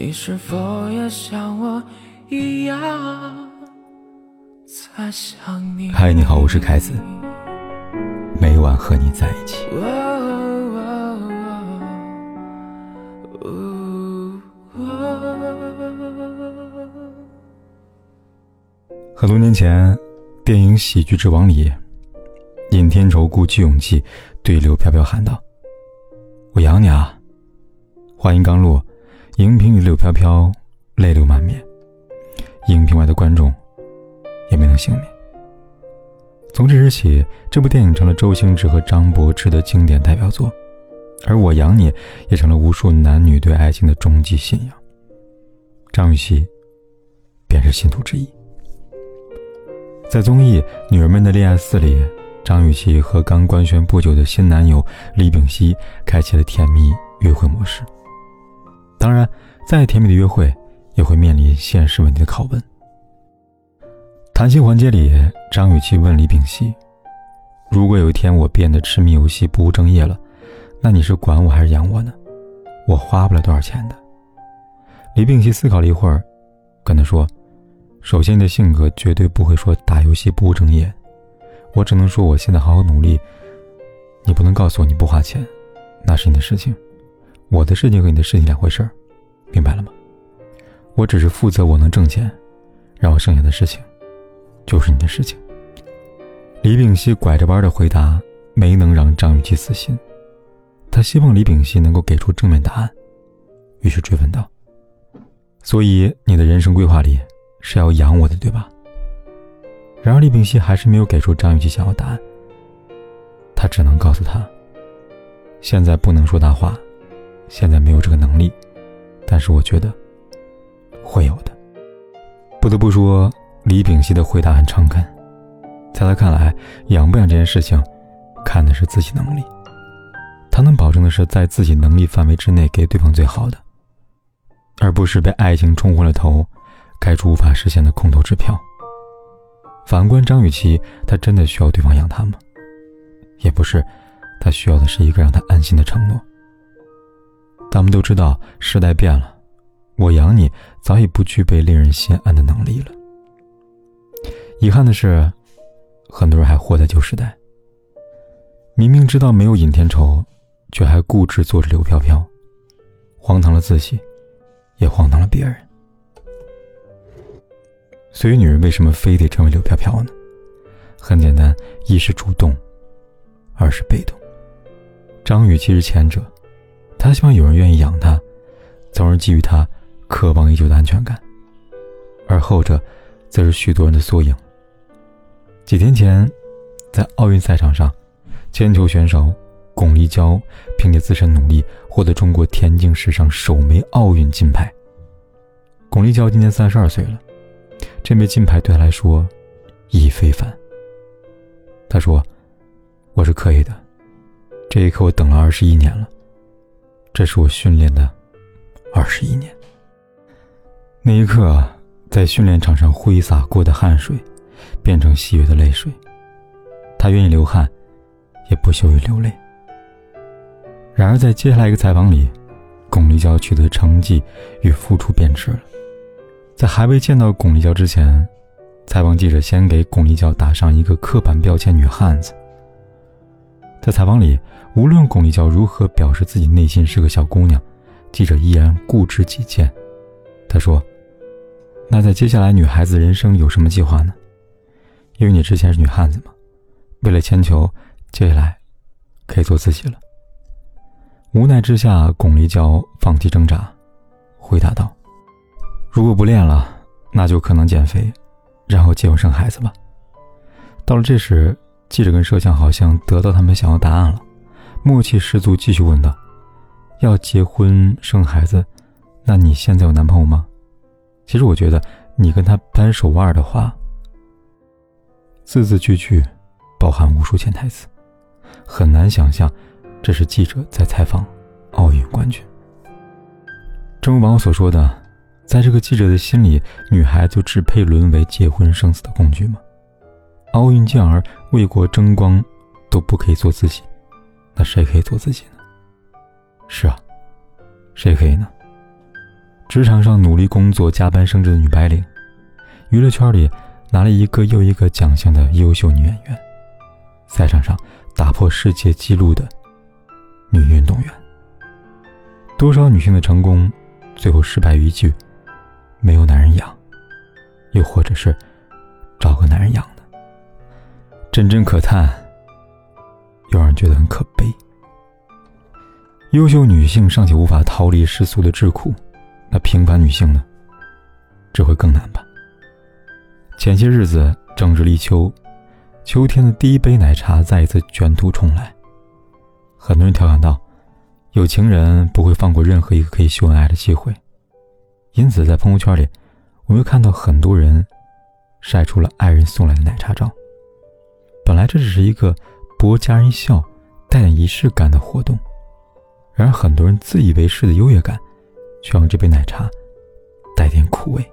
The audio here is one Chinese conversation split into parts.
你是否也像我一样？嗨，你好，我是凯子，每晚和你在一起。很多年前，电影《喜剧之王》里，尹天仇鼓起勇气对刘飘飘喊道：“我养你啊！”话音刚落。荧屏里，柳飘飘泪流满面，荧屏外的观众也没能幸免。从这时起，这部电影成了周星驰和张柏芝的经典代表作，而我养你也成了无数男女对爱情的终极信仰。张雨绮便是信徒之一。在综艺《女儿们的恋爱四》里，张雨绮和刚官宣不久的新男友李炳熙开启了甜蜜约会模式。当然，再甜蜜的约会，也会面临现实问题的拷问。谈心环节里，张雨绮问李炳熙：“如果有一天我变得痴迷游戏、不务正业了，那你是管我还是养我呢？我花不了多少钱的。”李炳熙思考了一会儿，跟他说：“首先，你的性格绝对不会说打游戏不务正业，我只能说我现在好好努力。你不能告诉我你不花钱，那是你的事情。”我的事情和你的事情两回事儿，明白了吗？我只是负责我能挣钱，然后剩下的事情，就是你的事情。李炳熙拐着弯的回答没能让张雨绮死心，他希望李炳熙能够给出正面答案，于是追问道：“所以你的人生规划里是要养我的，对吧？”然而李炳熙还是没有给出张雨绮想要答案，他只能告诉他：“现在不能说大话。”现在没有这个能力，但是我觉得会有的。不得不说，李炳熙的回答很诚恳。在他看来，养不养这件事情，看的是自己能力。他能保证的是，在自己能力范围之内给对方最好的，而不是被爱情冲昏了头，开出无法实现的空头支票。反观张雨绮，她真的需要对方养她吗？也不是，她需要的是一个让她安心的承诺。咱们都知道，时代变了，我养你早已不具备令人心安的能力了。遗憾的是，很多人还活在旧时代。明明知道没有尹天仇，却还固执做着刘飘飘，荒唐了自己，也荒唐了别人。所以，女人为什么非得成为刘飘飘呢？很简单，一是主动，二是被动。张宇其实前者。他希望有人愿意养他，从而给予他渴望已久的安全感。而后者，则是许多人的缩影。几天前，在奥运赛场上，铅球选手巩立姣凭借自身努力，获得中国田径史上首枚奥运金牌。巩立姣今年三十二岁了，这枚金牌对他来说意义非凡。他说：“我是可以的，这一刻我等了二十一年了。”这是我训练的二十一年。那一刻，在训练场上挥洒过的汗水，变成喜悦的泪水。他愿意流汗，也不羞于流泪。然而，在接下来一个采访里，巩立姣取得成绩与付出变质了。在还未见到巩立姣之前，采访记者先给巩立姣打上一个刻板标签“女汉子”。在采访里，无论巩立姣如何表示自己内心是个小姑娘，记者依然固执己见。他说：“那在接下来女孩子人生有什么计划呢？因为你之前是女汉子嘛，为了铅球，接下来可以做自己了。”无奈之下，巩立姣放弃挣扎，回答道：“如果不练了，那就可能减肥，然后结婚生孩子吧。”到了这时。记者跟摄像好像得到他们想要答案了，默契十足，继续问道：“要结婚生孩子，那你现在有男朋友吗？”其实我觉得你跟他扳手腕的话，字字句句包含无数潜台词，很难想象这是记者在采访奥运冠军。正如网友所说的，在这个记者的心里，女孩就只配沦为结婚生子的工具吗？奥运健儿为国争光，都不可以做自己，那谁可以做自己呢？是啊，谁可以呢？职场上努力工作、加班升职的女白领，娱乐圈里拿了一个又一个奖项的优秀女演员，赛场上打破世界纪录的女运动员。多少女性的成功，最后失败于一句“没有男人养”，又或者是找个男人养，真真可叹，又让人觉得很可悲。优秀女性尚且无法逃离世俗的桎梏，那平凡女性呢？只会更难吧。前些日子正值立秋，秋天的第一杯奶茶再一次卷土重来，很多人调侃道。有情人不会放过任何一个可以秀恩爱的机会，因此在朋友圈里，我又看到很多人晒出了爱人送来的奶茶照。本来这只是一个博家人笑、带点仪式感的活动，然而很多人自以为是的优越感，却让这杯奶茶带点苦味。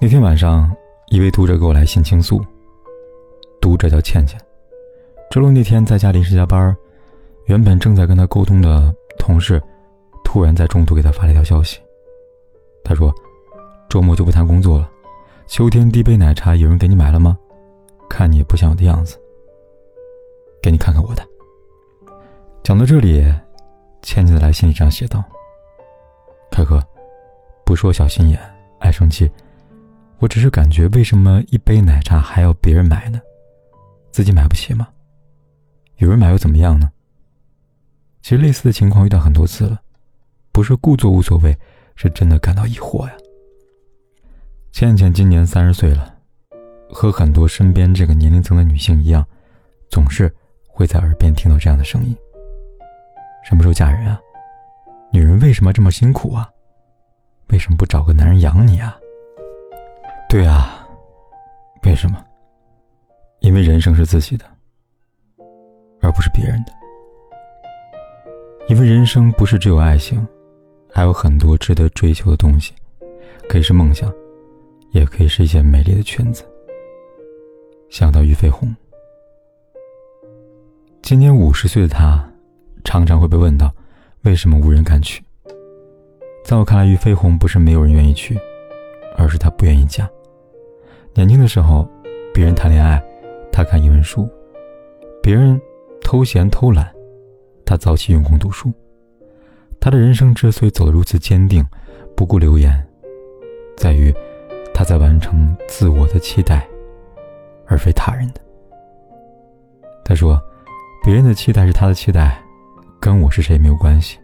那天晚上，一位读者给我来信倾诉，读者叫倩倩，周六那天在家临时加班。原本正在跟他沟通的同事，突然在中途给他发了一条消息。他说：“周末就不谈工作了，秋天第一杯奶茶有人给你买了吗？看你不像有的样子，给你看看我的。”讲到这里，倩倩的来信里这样写道：“凯哥，不说小心眼、爱生气，我只是感觉为什么一杯奶茶还要别人买呢？自己买不起吗？有人买又怎么样呢？”其实类似的情况遇到很多次了，不是故作无所谓，是真的感到疑惑呀。倩倩今年三十岁了，和很多身边这个年龄层的女性一样，总是会在耳边听到这样的声音：什么时候嫁人啊？女人为什么这么辛苦啊？为什么不找个男人养你啊？对啊，为什么？因为人生是自己的，而不是别人的。因为人生不是只有爱情，还有很多值得追求的东西，可以是梦想，也可以是一件美丽的裙子。想到俞飞鸿，今年五十岁的他，常常会被问到，为什么无人敢娶？在我看来，俞飞鸿不是没有人愿意娶，而是他不愿意嫁。年轻的时候，别人谈恋爱，他看英文书；别人偷闲偷懒。他早起用功读书，他的人生之所以走得如此坚定，不顾流言，在于他在完成自我的期待，而非他人的。他说：“别人的期待是他的期待，跟我是谁没有关系。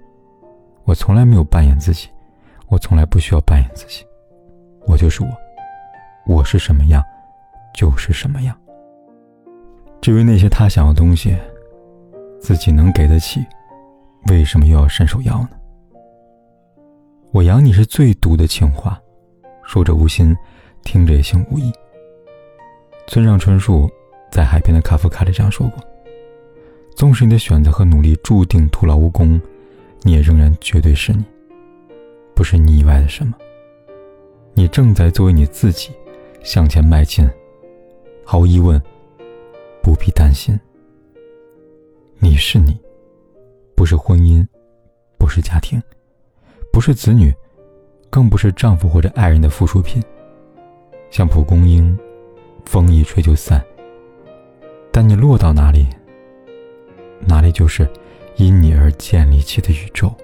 我从来没有扮演自己，我从来不需要扮演自己，我就是我，我是什么样，就是什么样。至于那些他想要的东西。”自己能给得起，为什么又要伸手要呢？我养你是最毒的情话，说者无心，听者也心无意。村上春树在《海边的卡夫卡》里这样说过：“纵使你的选择和努力注定徒劳无功，你也仍然绝对是你，不是你以外的什么。你正在作为你自己向前迈进，毫无疑问，不必担心。”你是你，不是婚姻，不是家庭，不是子女，更不是丈夫或者爱人的附属品。像蒲公英，风一吹就散。但你落到哪里，哪里就是因你而建立起的宇宙。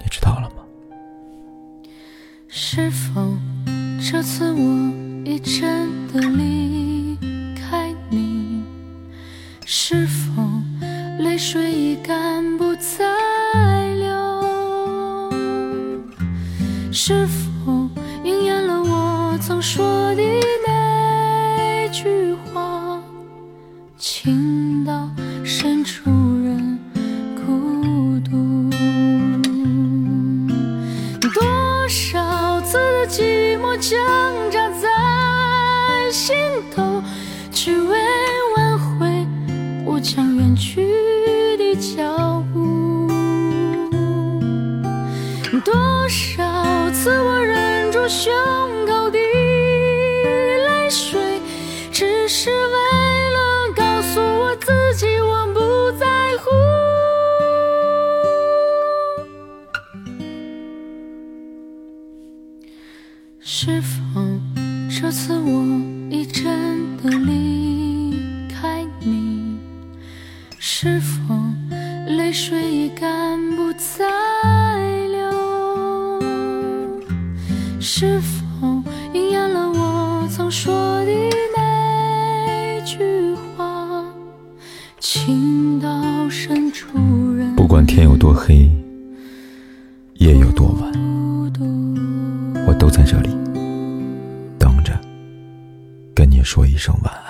你知道了吗？是否这次我已真的离说的那句话？情到深处人孤独。多少次的寂寞挣扎在心头，只为挽回我。将远去的脚步，多少次我忍住胸是否这次我已真的离开你？是否泪水已干不再流？是否应验了我曾说的那句话？情到深处人不管天有多黑，说一声晚。